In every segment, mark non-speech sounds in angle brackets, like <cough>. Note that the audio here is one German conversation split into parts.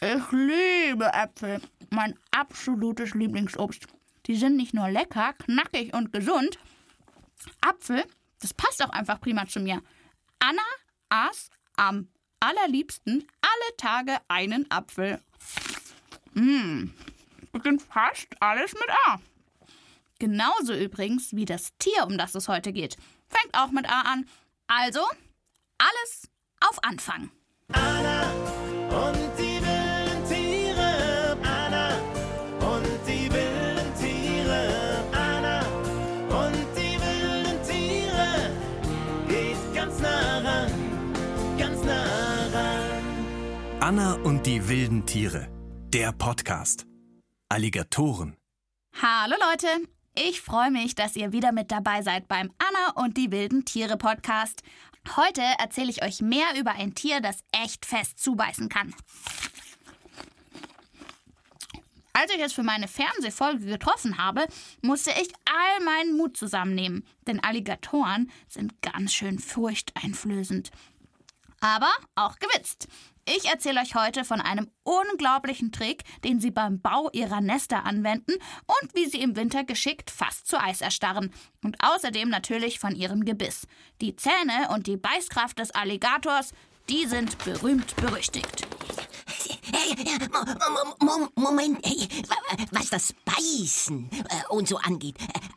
Ich liebe Äpfel. Mein absolutes Lieblingsobst. Die sind nicht nur lecker, knackig und gesund. Apfel, das passt auch einfach prima zu mir. Anna aß am allerliebsten alle Tage einen Apfel. Mmh, beginnt fast alles mit A. Genauso übrigens wie das Tier, um das es heute geht. Fängt auch mit A an. Also, alles auf Anfang. Anna und Anna und die wilden Tiere. Der Podcast. Alligatoren. Hallo Leute, ich freue mich, dass ihr wieder mit dabei seid beim Anna und die wilden Tiere Podcast. Heute erzähle ich euch mehr über ein Tier, das echt fest zubeißen kann. Als ich es für meine Fernsehfolge getroffen habe, musste ich all meinen Mut zusammennehmen, denn Alligatoren sind ganz schön furchteinflößend. Aber auch gewitzt. Ich erzähle euch heute von einem unglaublichen Trick, den sie beim Bau ihrer Nester anwenden und wie sie im Winter geschickt fast zu Eis erstarren. Und außerdem natürlich von ihrem Gebiss. Die Zähne und die Beißkraft des Alligators, die sind berühmt berüchtigt. Moment, was das Beißen äh, und so angeht,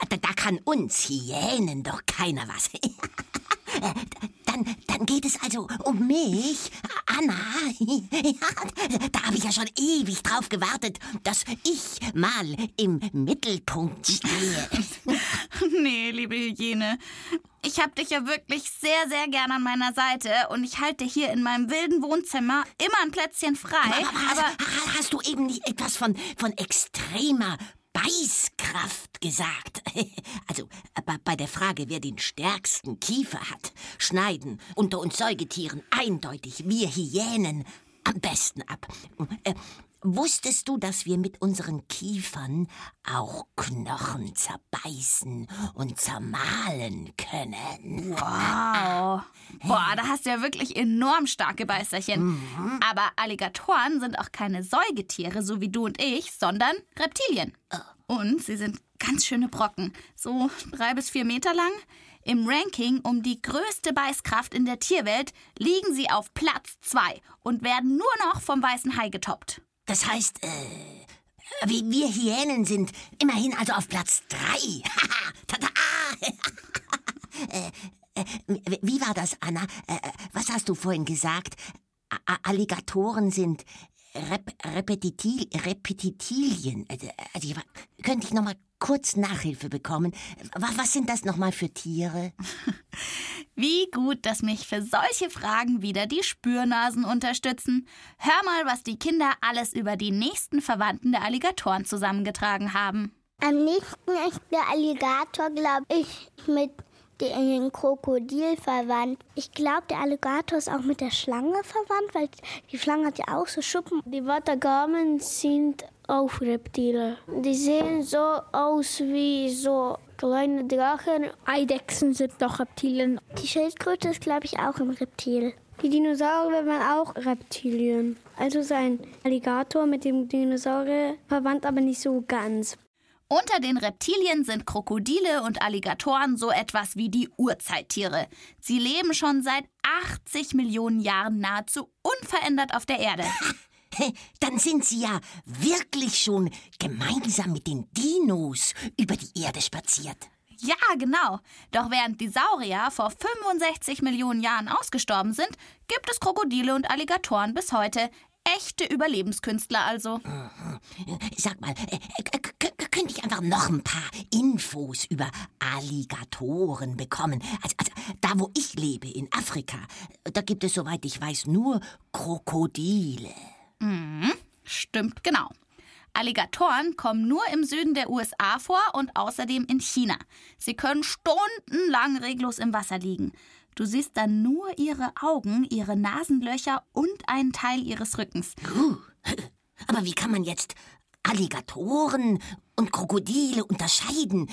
äh, da kann uns Hyänen doch keiner was. <laughs> Dann, dann geht es also um mich, Anna. <laughs> da habe ich ja schon ewig drauf gewartet, dass ich mal im Mittelpunkt stehe. <laughs> nee, liebe Hygiene. Ich habe dich ja wirklich sehr, sehr gern an meiner Seite und ich halte hier in meinem wilden Wohnzimmer immer ein Plätzchen frei. Aber, aber hast du eben nicht etwas von, von extremer Beißkraft gesagt. <laughs> Also bei der Frage, wer den stärksten Kiefer hat, schneiden unter uns Säugetieren eindeutig wir Hyänen am besten ab. Wusstest du, dass wir mit unseren Kiefern auch Knochen zerbeißen und zermahlen können? Wow. Boah, da hast du ja wirklich enorm starke Beißerchen. Mhm. Aber Alligatoren sind auch keine Säugetiere, so wie du und ich, sondern Reptilien. Oh. Und sie sind ganz schöne Brocken, so drei bis vier Meter lang. Im Ranking um die größte Beißkraft in der Tierwelt liegen sie auf Platz zwei und werden nur noch vom weißen Hai getoppt. Das heißt, äh, wir Hyänen sind immerhin also auf Platz drei. <laughs> Tada! <laughs> äh, äh, wie war das, Anna? Äh, äh, was hast du vorhin gesagt? A Alligatoren sind Rep Repetitil Repetitilien. Also, also, könnte ich noch mal kurz Nachhilfe bekommen? Was sind das noch mal für Tiere? <laughs> Wie gut, dass mich für solche Fragen wieder die Spürnasen unterstützen. Hör mal, was die Kinder alles über die nächsten Verwandten der Alligatoren zusammengetragen haben. Am nächsten ist der Alligator, glaube ich, mit den Krokodil verwandt. Ich glaube, der Alligator ist auch mit der Schlange verwandt, weil die Schlange hat ja auch so Schuppen. Die Watagamen sind auch Reptile. Die sehen so aus wie so kleine Drachen. Eidechsen sind doch Reptilien. Die Schildkröte ist, glaube ich, auch ein Reptil. Die Dinosaurier waren auch Reptilien. Also sein Alligator mit dem Dinosaurier verwandt, aber nicht so ganz. Unter den Reptilien sind Krokodile und Alligatoren so etwas wie die Urzeittiere. Sie leben schon seit 80 Millionen Jahren nahezu unverändert auf der Erde. Dann sind sie ja wirklich schon gemeinsam mit den Dinos über die Erde spaziert. Ja, genau. Doch während die Saurier vor 65 Millionen Jahren ausgestorben sind, gibt es Krokodile und Alligatoren bis heute. Echte Überlebenskünstler also. Sag mal, äh, könnte ich einfach noch ein paar Infos über Alligatoren bekommen? Also, also, da, wo ich lebe, in Afrika, da gibt es, soweit ich weiß, nur Krokodile. Mhm, stimmt genau. Alligatoren kommen nur im Süden der USA vor und außerdem in China. Sie können stundenlang reglos im Wasser liegen. Du siehst dann nur ihre Augen, ihre Nasenlöcher und einen Teil ihres Rückens. Uh, <laughs> aber wie kann man jetzt Alligatoren und Krokodile unterscheiden?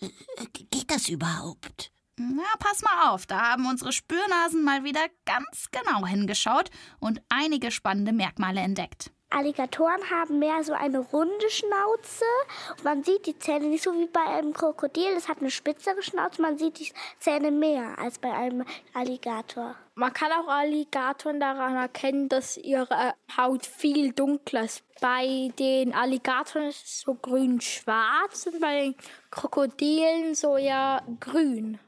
Äh, geht das überhaupt? Na, pass mal auf, da haben unsere Spürnasen mal wieder ganz genau hingeschaut und einige spannende Merkmale entdeckt. Alligatoren haben mehr so eine runde Schnauze. Man sieht die Zähne nicht so wie bei einem Krokodil. Es hat eine spitzere Schnauze. Man sieht die Zähne mehr als bei einem Alligator. Man kann auch Alligatoren daran erkennen, dass ihre Haut viel dunkler ist. Bei den Alligatoren ist es so grün-schwarz und bei den Krokodilen so ja grün.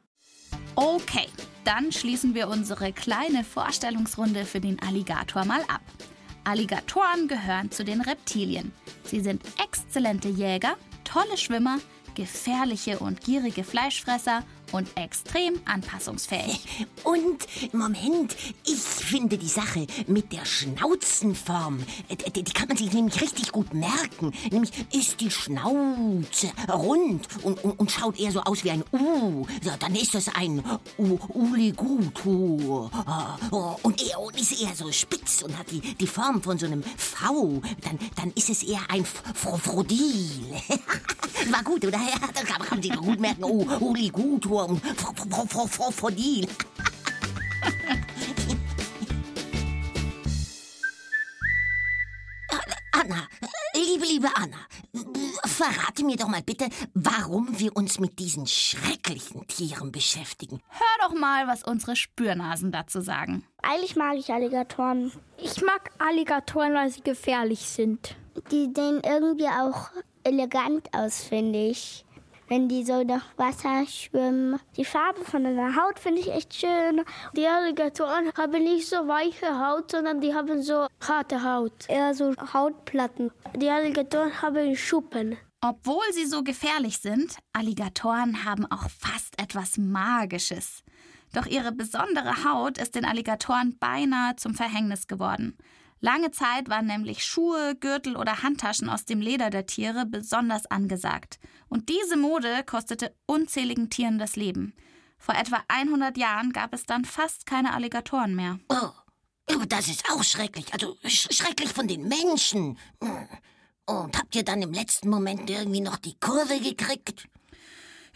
Okay, dann schließen wir unsere kleine Vorstellungsrunde für den Alligator mal ab. Alligatoren gehören zu den Reptilien. Sie sind exzellente Jäger, tolle Schwimmer, gefährliche und gierige Fleischfresser und extrem anpassungsfähig. <laughs> Und, Moment, ich finde die Sache mit der Schnauzenform, äh, die, kann man sich nämlich richtig gut merken. Nämlich ist die Schnauze rund und, und, und schaut eher so aus wie ein U. Dann ist das ein Uligutu. Oh, Und, er, und ist eher so spitz und hat die, die Form von so einem V. Dann, dann ist es eher ein Frodil. <laughs> War gut, oder? <laughs> Kann man sich gut merken. Uligutu Frodil. Anna, liebe, liebe Anna, verrate mir doch mal bitte, warum wir uns mit diesen schrecklichen Tieren beschäftigen. Hör doch mal, was unsere Spürnasen dazu sagen. Eigentlich mag ich Alligatoren. Ich mag Alligatoren, weil sie gefährlich sind. Die sehen irgendwie auch elegant aus, finde ich. Wenn die so nach Wasser schwimmen. Die Farbe von der Haut finde ich echt schön. Die Alligatoren haben nicht so weiche Haut, sondern die haben so harte Haut. Eher so Hautplatten. Die Alligatoren haben Schuppen. Obwohl sie so gefährlich sind, Alligatoren haben auch fast etwas Magisches. Doch ihre besondere Haut ist den Alligatoren beinahe zum Verhängnis geworden. Lange Zeit waren nämlich Schuhe, Gürtel oder Handtaschen aus dem Leder der Tiere besonders angesagt. Und diese Mode kostete unzähligen Tieren das Leben. Vor etwa 100 Jahren gab es dann fast keine Alligatoren mehr. Oh, aber das ist auch schrecklich. Also sch schrecklich von den Menschen. Hm. Und habt ihr dann im letzten Moment irgendwie noch die Kurve gekriegt?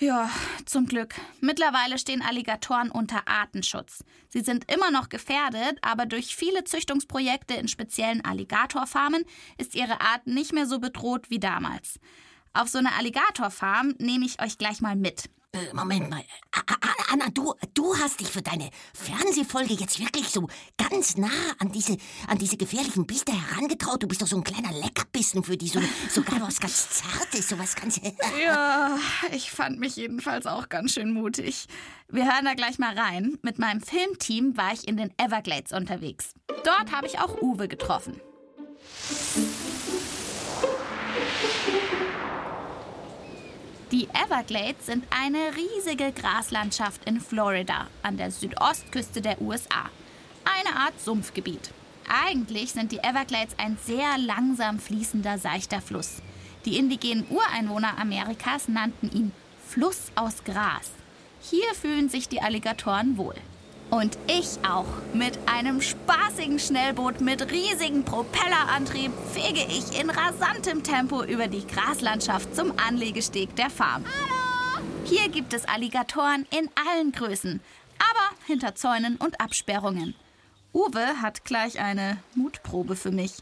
Ja, zum Glück. Mittlerweile stehen Alligatoren unter Artenschutz. Sie sind immer noch gefährdet, aber durch viele Züchtungsprojekte in speziellen Alligatorfarmen ist ihre Art nicht mehr so bedroht wie damals. Auf so eine Alligatorfarm nehme ich euch gleich mal mit. Äh, Moment mal. Anna, du, du hast dich für deine Fernsehfolge jetzt wirklich so ganz nah an diese, an diese gefährlichen Biester herangetraut. Du bist doch so ein kleiner Leckerbissen für die, so, sogar was ganz Zartes, so was ganz... <laughs> Ja, ich fand mich jedenfalls auch ganz schön mutig. Wir hören da gleich mal rein. Mit meinem Filmteam war ich in den Everglades unterwegs. Dort habe ich auch Uwe getroffen. Die Everglades sind eine riesige Graslandschaft in Florida an der Südostküste der USA. Eine Art Sumpfgebiet. Eigentlich sind die Everglades ein sehr langsam fließender, seichter Fluss. Die indigenen Ureinwohner Amerikas nannten ihn Fluss aus Gras. Hier fühlen sich die Alligatoren wohl. Und ich auch. Mit einem spaßigen Schnellboot mit riesigem Propellerantrieb fege ich in rasantem Tempo über die Graslandschaft zum Anlegesteg der Farm. Hier gibt es Alligatoren in allen Größen, aber hinter Zäunen und Absperrungen. Uwe hat gleich eine Mutprobe für mich.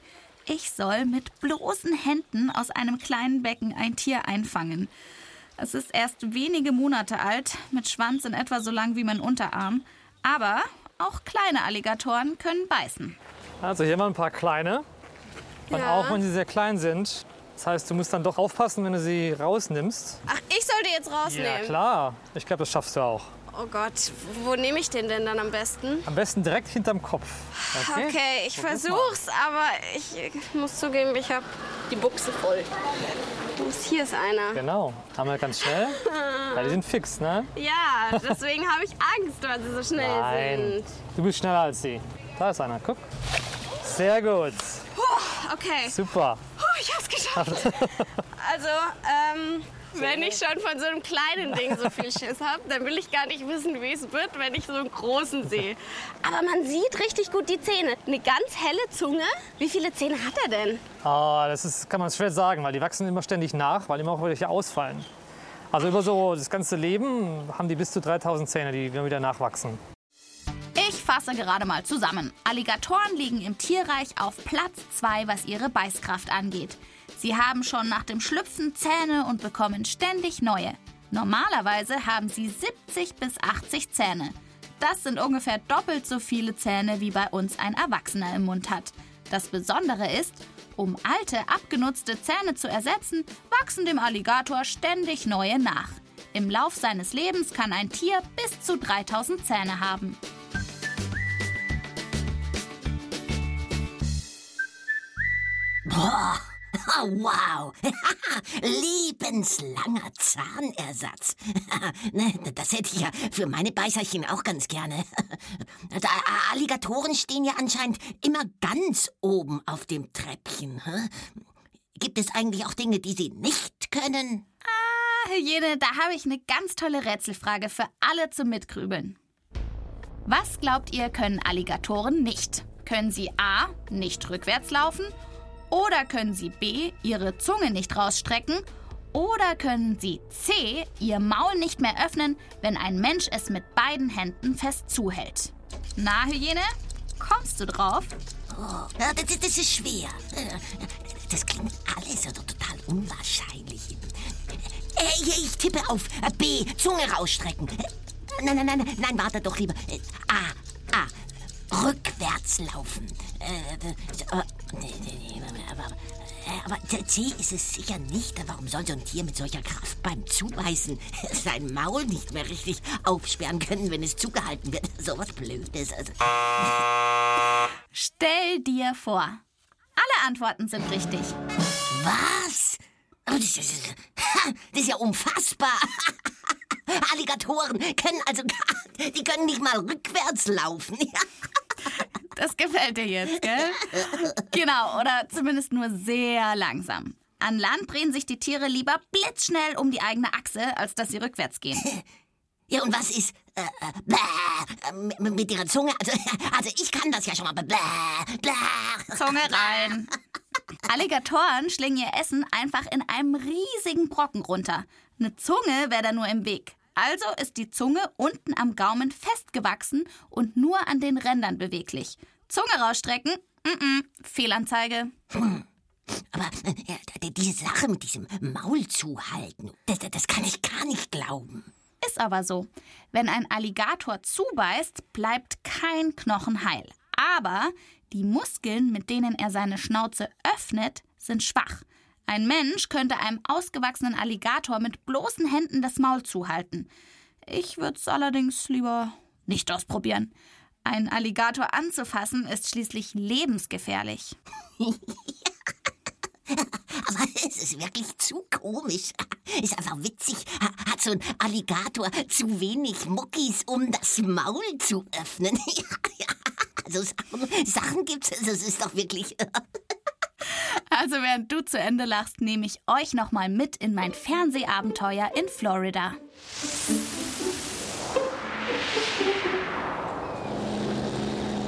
Ich soll mit bloßen Händen aus einem kleinen Becken ein Tier einfangen. Es ist erst wenige Monate alt, mit Schwanz in etwa so lang wie mein Unterarm. Aber auch kleine Alligatoren können beißen. Also hier mal ein paar kleine. Und Ja. auch wenn sie sehr klein sind. Das heißt, du musst dann doch aufpassen, wenn du sie rausnimmst. Ach, ich soll die jetzt Ja, rausnehmen? klar. Ich glaube, das schaffst du auch. Oh Gott, wo nehme ich den denn dann am besten? Am besten direkt hinterm Kopf. Okay? Okay, ich Probier versuch's, aber ich muss zugeben, ich habe die Buchse voll. Und Hier ist einer. Genau. Haben wir ganz schnell. <laughs> Weil die sind fix, ne? Ja, deswegen habe ich Angst, weil sie so schnell Nein. sind. Du bist schneller als sie. Da ist einer. Guck. Sehr gut. Okay, Super. Puh, ich hab's geschafft. <laughs> Also, ähm, wenn ich schon von so einem kleinen Ding so viel Schiss habe, dann will ich gar nicht wissen, wie es wird, wenn ich so einen großen sehe. Aber man sieht richtig gut die Zähne. Eine ganz helle Zunge. Wie viele Zähne hat er denn? Ah, das ist, kann man schwer sagen, weil die wachsen immer ständig nach, weil immer auch welche ausfallen. Also über so das ganze Leben haben die bis zu 3000 Zähne, die immer wieder nachwachsen. Ich fasse gerade mal zusammen. Alligatoren liegen im Tierreich auf Platz 2, was ihre Beißkraft angeht. Sie haben schon nach dem Schlüpfen Zähne und bekommen ständig neue. Normalerweise haben sie 70 bis 80 Zähne. Das sind ungefähr doppelt so viele Zähne, wie bei uns ein Erwachsener im Mund hat. Das Besondere ist, um alte, abgenutzte Zähne zu ersetzen, wachsen dem Alligator ständig neue nach. Im Lauf seines Lebens kann ein Tier bis zu 3000 Zähne haben. Boah, oh, wow. <laughs> Lebenslanger Zahnersatz. <laughs> Ne, das hätte ich ja für meine Beißerchen auch ganz gerne. <laughs> Alligatoren stehen ja anscheinend immer ganz oben auf dem Treppchen. Gibt es eigentlich auch Dinge, die sie nicht können? Ah, Hyäne, da habe ich eine ganz tolle Rätselfrage für alle zum Mitgrübeln. Was glaubt ihr, können Alligatoren nicht? Können sie A. nicht rückwärts laufen? Oder können sie B. ihre Zunge nicht rausstrecken? Oder können sie C. ihr Maul nicht mehr öffnen, wenn ein Mensch es mit beiden Händen fest zuhält? Na, Hyäne? Kommst du drauf? Oh, ja, das, ist- das ist schwer. Das klingt alles total unwahrscheinlich. Äh, Ich, tippe auf äh, B. Zunge rausstrecken. Äh, Nein, nein, nein, nein, warte doch lieber. Äh, A. A. Rückwärts laufen. Äh, äh, aber C ist es sicher nicht. Warum soll so ein Tier mit solcher Kraft beim Zubeißen <laughs> sein Maul nicht mehr richtig aufsperren können, wenn es zugehalten wird? <laughs> So was Blödes. Also. Stell dir vor. Alle Antworten sind richtig. Was? Das, ist, <laughs> das ist ja unfassbar. Alligatoren können also gar, die können nicht mal rückwärts laufen. Das gefällt dir jetzt, gell? <laughs> Genau, oder zumindest nur sehr langsam. An Land drehen sich die Tiere lieber blitzschnell um die eigene Achse, als dass sie rückwärts gehen. <laughs> Ja, und was ist äh, äh, bläh, äh, mit, mit ihrer Zunge? Also, <laughs> also ich kann das ja schon mal. Bläh, bläh. Zunge rein. Alligatoren schlingen ihr Essen einfach in einem riesigen Brocken runter. Eine Zunge wäre da nur im Weg. Also ist die Zunge unten am Gaumen festgewachsen und nur an den Rändern beweglich. Zunge rausstrecken? Mm -mm, Fehlanzeige. Aber äh, diese Sache mit diesem Maul zuhalten, das, das kann ich gar nicht glauben. Ist aber so. Wenn ein Alligator zubeißt, bleibt kein Knochen heil. Aber die Muskeln, mit denen er seine Schnauze öffnet, sind schwach. Ein Mensch könnte einem ausgewachsenen Alligator mit bloßen Händen das Maul zuhalten. Ich würde es allerdings lieber nicht ausprobieren. Ein Alligator anzufassen ist schließlich lebensgefährlich. <laughs> Aber es ist wirklich zu komisch. Ist einfach witzig. Ha- Hat so ein Alligator zu wenig Muckis, um das Maul zu öffnen? <laughs> Also Sachen, Sachen gibt's. Das ist doch wirklich. Also während du zu Ende lachst, nehme ich euch noch mal mit in mein Fernsehabenteuer in Florida.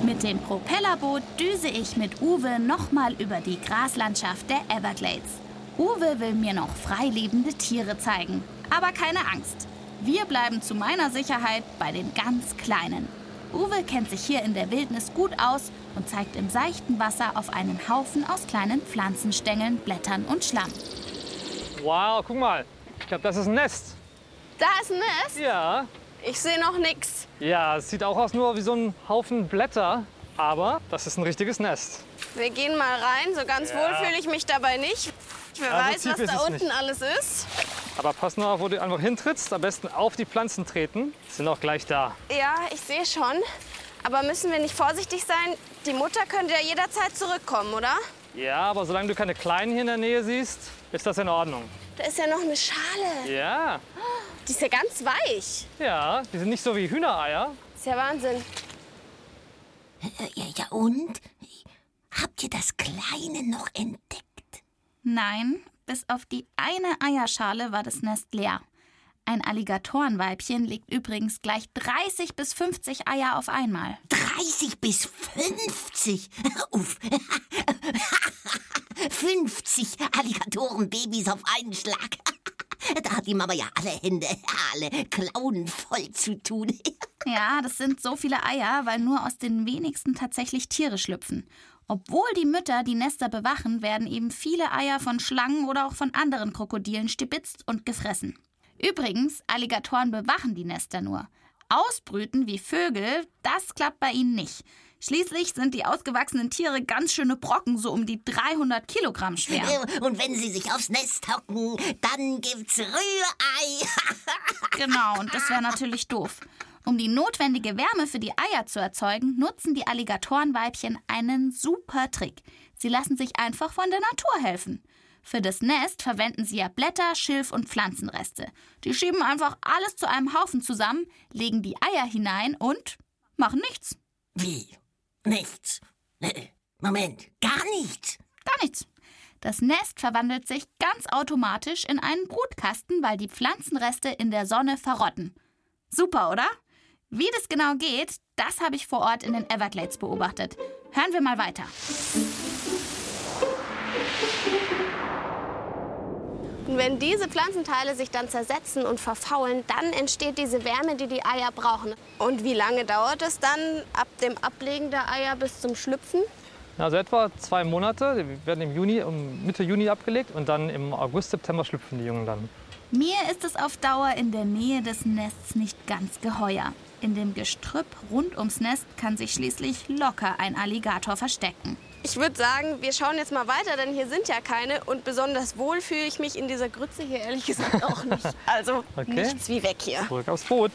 Mit dem Propellerboot düse ich mit Uwe nochmal über die Graslandschaft der Everglades. Uwe will mir noch freilebende Tiere zeigen. Aber keine Angst. Wir bleiben zu meiner Sicherheit bei den ganz Kleinen. Uwe kennt sich hier in der Wildnis gut aus und zeigt im seichten Wasser auf einen Haufen aus kleinen Pflanzenstängeln, Blättern und Schlamm. Wow, guck mal. Ich glaube, das ist ein Nest. Da ist ein Nest. Ja. Ich sehe noch nichts. Ja, es sieht auch aus nur wie so ein Haufen Blätter. Aber das ist ein richtiges Nest. Wir gehen mal rein. So ganz wohl fühle ich mich dabei nicht. Wer Ja, weiß, was da unten nicht. alles ist. Aber pass nur auf, wo du einfach hintrittst. Am besten auf die Pflanzen treten. Die sind auch gleich da. Ja, ich sehe schon. Aber müssen wir nicht vorsichtig sein? Die Mutter könnte ja jederzeit zurückkommen, oder? Ja, aber solange du keine Kleinen hier in der Nähe siehst, ist das in Ordnung. Da ist ja noch eine Schale. Ja, Die ist ja ganz weich. ja, die sind nicht so wie Hühnereier. Ist ja Wahnsinn. Ja, ja, und? Habt ihr das Kleine noch entdeckt? Nein, bis auf die eine Eierschale war das Nest leer. Ein Alligatorenweibchen legt übrigens gleich 30 bis 50 Eier auf einmal. 30 bis 50? <laughs> Uff. <laughs> 50 Alligatorenbabys auf einen Schlag. <laughs> Da hat die Mama ja alle Hände, alle Klauen voll zu tun. Ja, das sind so viele Eier, weil nur aus den wenigsten tatsächlich Tiere schlüpfen. Obwohl die Mütter die Nester bewachen, werden eben viele Eier von Schlangen oder auch von anderen Krokodilen stibitzt und gefressen. Übrigens, Alligatoren bewachen die Nester nur. Ausbrüten wie Vögel, das klappt bei ihnen nicht. Schließlich sind die ausgewachsenen Tiere ganz schöne Brocken, so um die 300 Kilogramm schwer. <laughs> Und wenn sie sich aufs Nest hocken, dann gibt's Rührei. <laughs> Genau, und das wäre natürlich doof. Um die notwendige Wärme für die Eier zu erzeugen, nutzen die Alligatorenweibchen einen super Trick. Sie lassen sich einfach von der Natur helfen. Für das Nest verwenden sie ja Blätter, Schilf und Pflanzenreste. Die schieben einfach alles zu einem Haufen zusammen, legen die Eier hinein und machen nichts. Wie? Nichts. Moment, gar nichts. Gar nichts. Das Nest verwandelt sich ganz automatisch in einen Brutkasten, weil die Pflanzenreste in der Sonne verrotten. Super, oder? Wie das genau geht, das habe ich vor Ort in den Everglades beobachtet. Hören wir mal weiter. Und wenn diese Pflanzenteile sich dann zersetzen und verfaulen, dann entsteht diese Wärme, die die Eier brauchen. Und wie lange dauert es dann ab dem Ablegen der Eier bis zum Schlüpfen? Also etwa zwei Monate. Die werden im Juni, um Mitte Juni abgelegt und dann im August, September schlüpfen die Jungen dann. Mir ist es auf Dauer in der Nähe des Nests nicht ganz geheuer. In dem Gestrüpp rund ums Nest kann sich schließlich locker ein Alligator verstecken. Ich würde sagen, wir schauen jetzt mal weiter, denn hier sind ja keine. Und besonders wohl fühle ich mich in dieser Grütze hier ehrlich gesagt <laughs> auch nicht. Also Okay. nichts wie weg hier. Zurück aufs Boot.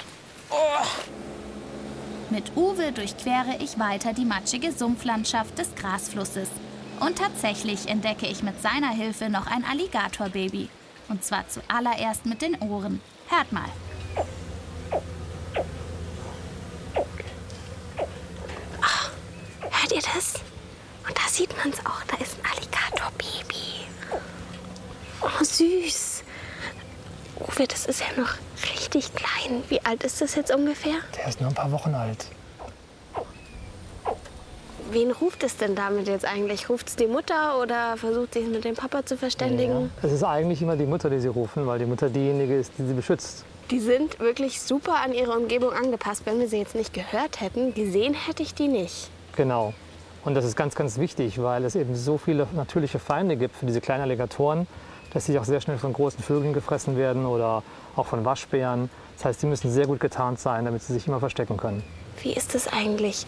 Mit Uwe durchquere ich weiter die matschige Sumpflandschaft des Grasflusses. Und tatsächlich entdecke ich mit seiner Hilfe noch ein Alligatorbaby. Und zwar zuallererst mit den Ohren. Hört mal. Hört ihr das? Und da sieht man es auch. Da ist ein Alligatorbaby. Oh, süß. Uwe, das ist ja noch richtig klein. Wie alt ist das jetzt ungefähr? Der ist nur ein paar Wochen alt. Wen ruft es denn damit jetzt eigentlich? Ruft es die Mutter oder versucht sie es mit dem Papa zu verständigen? Es ist eigentlich immer die Mutter, die sie rufen, weil die Mutter diejenige ist, die sie beschützt. Die sind wirklich super an ihre Umgebung angepasst. Wenn wir sie jetzt nicht gehört hätten, gesehen hätte ich die nicht. Genau. Und das ist ganz, ganz wichtig, weil es eben so viele natürliche Feinde gibt für diese kleinen Alligatoren, dass sie auch sehr schnell von großen Vögeln gefressen werden oder auch von Waschbären. Das heißt, sie müssen sehr gut getarnt sein, damit sie sich immer verstecken können. Wie ist es eigentlich?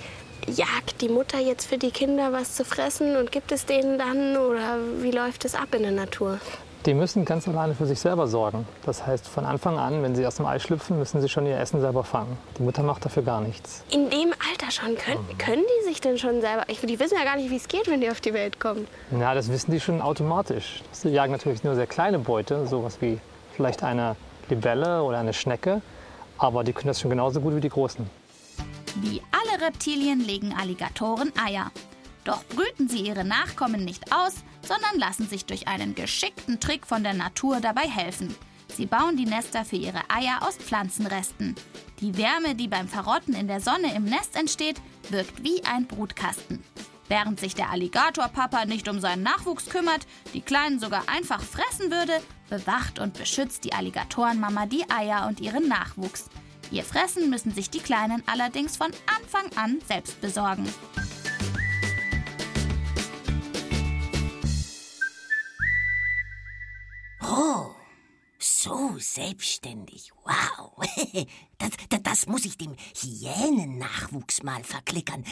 Jagt die Mutter jetzt für die Kinder was zu fressen und gibt es denen dann? Oder wie läuft es ab in der Natur? Die müssen ganz alleine für sich selber sorgen. Das heißt, von Anfang an, wenn sie aus dem Ei schlüpfen, müssen sie schon ihr Essen selber fangen. Die Mutter macht dafür gar nichts. In dem Alter schon? Können, können die sich denn schon selber? Ich, die wissen ja gar nicht, wie es geht, wenn die auf die Welt kommen. Ja, das wissen die schon automatisch. Sie jagen natürlich nur sehr kleine Beute, sowas wie vielleicht eine Libelle oder eine Schnecke. Aber die können das schon genauso gut wie die Großen. Wie alle Reptilien legen Alligatoren Eier. Doch brüten sie ihre Nachkommen nicht aus, sondern lassen sich durch einen geschickten Trick von der Natur dabei helfen. Sie bauen die Nester für ihre Eier aus Pflanzenresten. Die Wärme, die beim Verrotten in der Sonne im Nest entsteht, wirkt wie ein Brutkasten. Während sich der Alligatorpapa nicht um seinen Nachwuchs kümmert, die Kleinen sogar einfach fressen würde, bewacht und beschützt die Alligatorenmama die Eier und ihren Nachwuchs. Ihr Fressen müssen sich die Kleinen allerdings von Anfang an selbst besorgen. Oh, so selbstständig. Wow. <laughs> Das, das, das muss ich dem Hyänennachwuchs mal verklickern.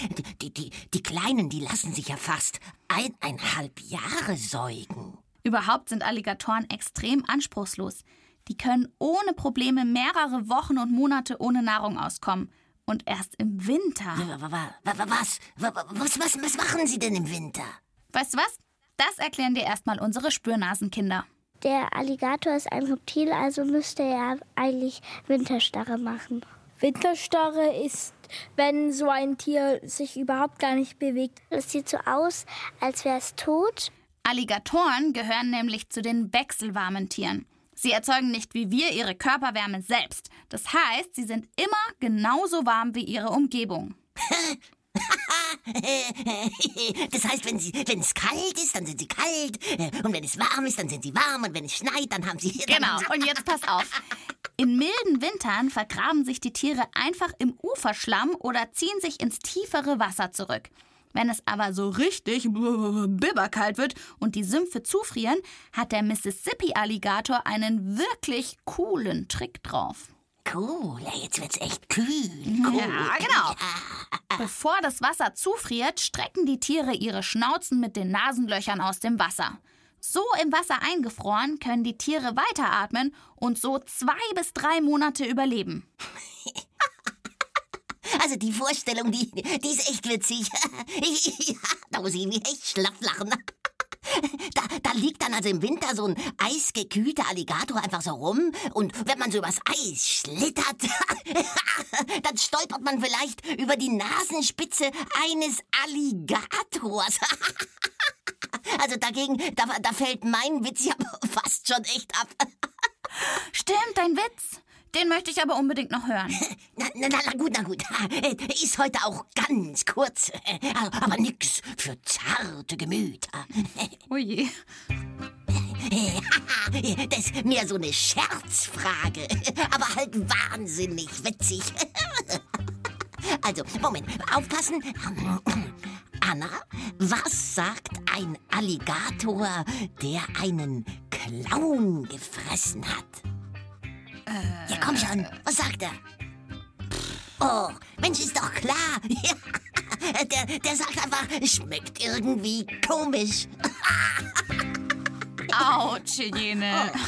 Die, die, die Kleinen, die lassen sich ja fast eineinhalb Jahre säugen. Überhaupt sind Alligatoren extrem anspruchslos. Die können ohne Probleme mehrere Wochen und Monate ohne Nahrung auskommen. Und erst im Winter. Wa- wa- wa- wa- Was, wa- wa- was, was, was machen Sie denn im Winter? Weißt du was? Das erklären dir erstmal unsere Spürnasenkinder. Der Alligator ist ein Reptil, also müsste er eigentlich Winterstarre machen. Winterstarre ist, wenn so ein Tier sich überhaupt gar nicht bewegt. Es sieht so aus, als wäre es tot. Alligatoren gehören nämlich zu den wechselwarmen Tieren. Sie erzeugen nicht wie wir ihre Körperwärme selbst. Das heißt, sie sind immer genauso warm wie ihre Umgebung. <laughs> Das heißt, wenn sie, wenn es kalt ist, dann sind sie kalt. äh, Und wenn es warm ist, dann sind sie warm. Und wenn es schneit, dann haben sie. Genau, und jetzt pass auf. In milden Wintern vergraben sich die Tiere einfach im Uferschlamm oder ziehen sich ins tiefere Wasser zurück. Wenn es aber so richtig bibberkalt wird und die Sümpfe zufrieren, hat der Mississippi-Alligator einen wirklich coolen Trick drauf. Cool, jetzt wird's echt kühl. Cool. Ja, genau. Bevor das Wasser zufriert, strecken die Tiere ihre Schnauzen mit den Nasenlöchern aus dem Wasser. So im Wasser eingefroren können die Tiere weiteratmen und so zwei bis drei Monate überleben. <laughs> Also die Vorstellung, die, die ist echt witzig. <laughs> da muss ich mich echt schlapp lachen. <laughs> Da, da liegt dann also im Winter so ein eisgekühlter Alligator einfach so rum und wenn man so übers Eis schlittert, <laughs> dann stolpert man vielleicht über die Nasenspitze eines Alligators. Also dagegen, da, da fällt mein Witz ja fast schon echt ab. Stimmt, dein Witz. Den möchte ich aber unbedingt noch hören. <laughs> Na, na, na, na gut, na gut. Äh, Ist heute auch ganz kurz, äh, aber nix für zarte Gemüter. <laughs> Oh je. <laughs> Das ist mehr so eine Scherzfrage, aber halt wahnsinnig witzig. Also, Moment, aufpassen. <clears throat> Anna, was sagt ein Alligator, der einen Clown gefressen hat? Ja, komm schon, was sagt er? Oh, Mensch, ist doch klar. <laughs> Der, der sagt einfach, schmeckt irgendwie komisch. <laughs> Autsch, <laughs> Hygiene. <laughs>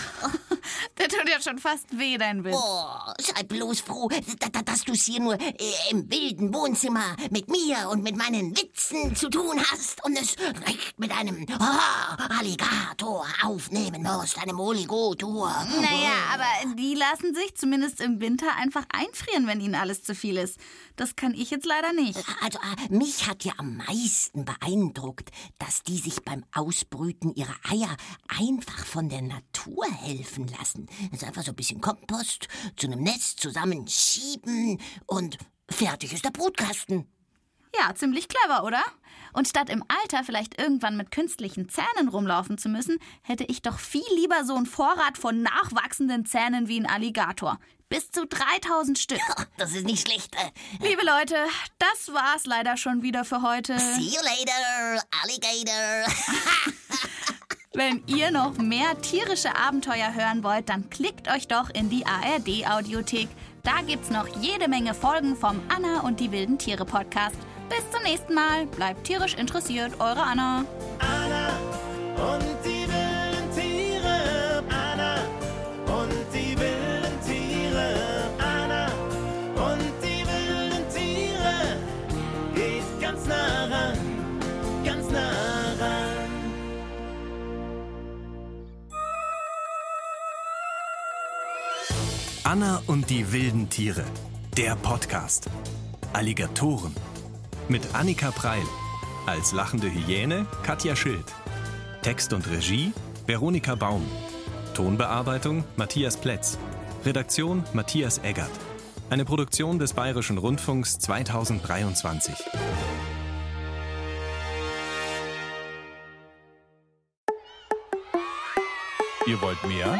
Der tut ja schon fast weh, dein Witz. Oh, sei bloß froh, da- da- dass du es hier nur äh, im wilden Wohnzimmer mit mir und mit meinen Witzen zu tun hast und es nicht mit einem oh, Alligator aufnehmen musst, einem Oligotor. Naja, aber die lassen sich zumindest im Winter einfach einfrieren, wenn ihnen alles zu viel ist. Das kann ich jetzt leider nicht. Also, äh, mich hat ja am meisten beeindruckt, dass die sich beim Ausbrüten ihrer Eier einfach von der Natur helfen lassen. Also einfach so ein bisschen Kompost zu einem Nest zusammenschieben und fertig ist der Brutkasten. Ja, ziemlich clever, oder? Und statt im Alter vielleicht irgendwann mit künstlichen Zähnen rumlaufen zu müssen, hätte ich doch viel lieber so einen Vorrat von nachwachsenden Zähnen wie ein Alligator. Bis zu 3000 Stück. Das ist nicht schlecht. Äh, Liebe Leute, das war's leider schon wieder für heute. See you later, Alligator. <laughs> Wenn ihr noch mehr tierische Abenteuer hören wollt, dann klickt euch doch in die ARD Audiothek. Da gibt's noch jede Menge Folgen vom Anna und die wilden Tiere Podcast. Bis zum nächsten Mal. Bleibt tierisch interessiert, eure Anna. Anna und Anna und die wilden Tiere. Der Podcast. Alligatoren. Mit Annika Preil. Als lachende Hyäne Katja Schild. Text und Regie Veronika Baum. Tonbearbeitung Matthias Plätz. Redaktion Matthias Eggert. Eine Produktion des Bayerischen Rundfunks 2023. Ihr wollt mehr?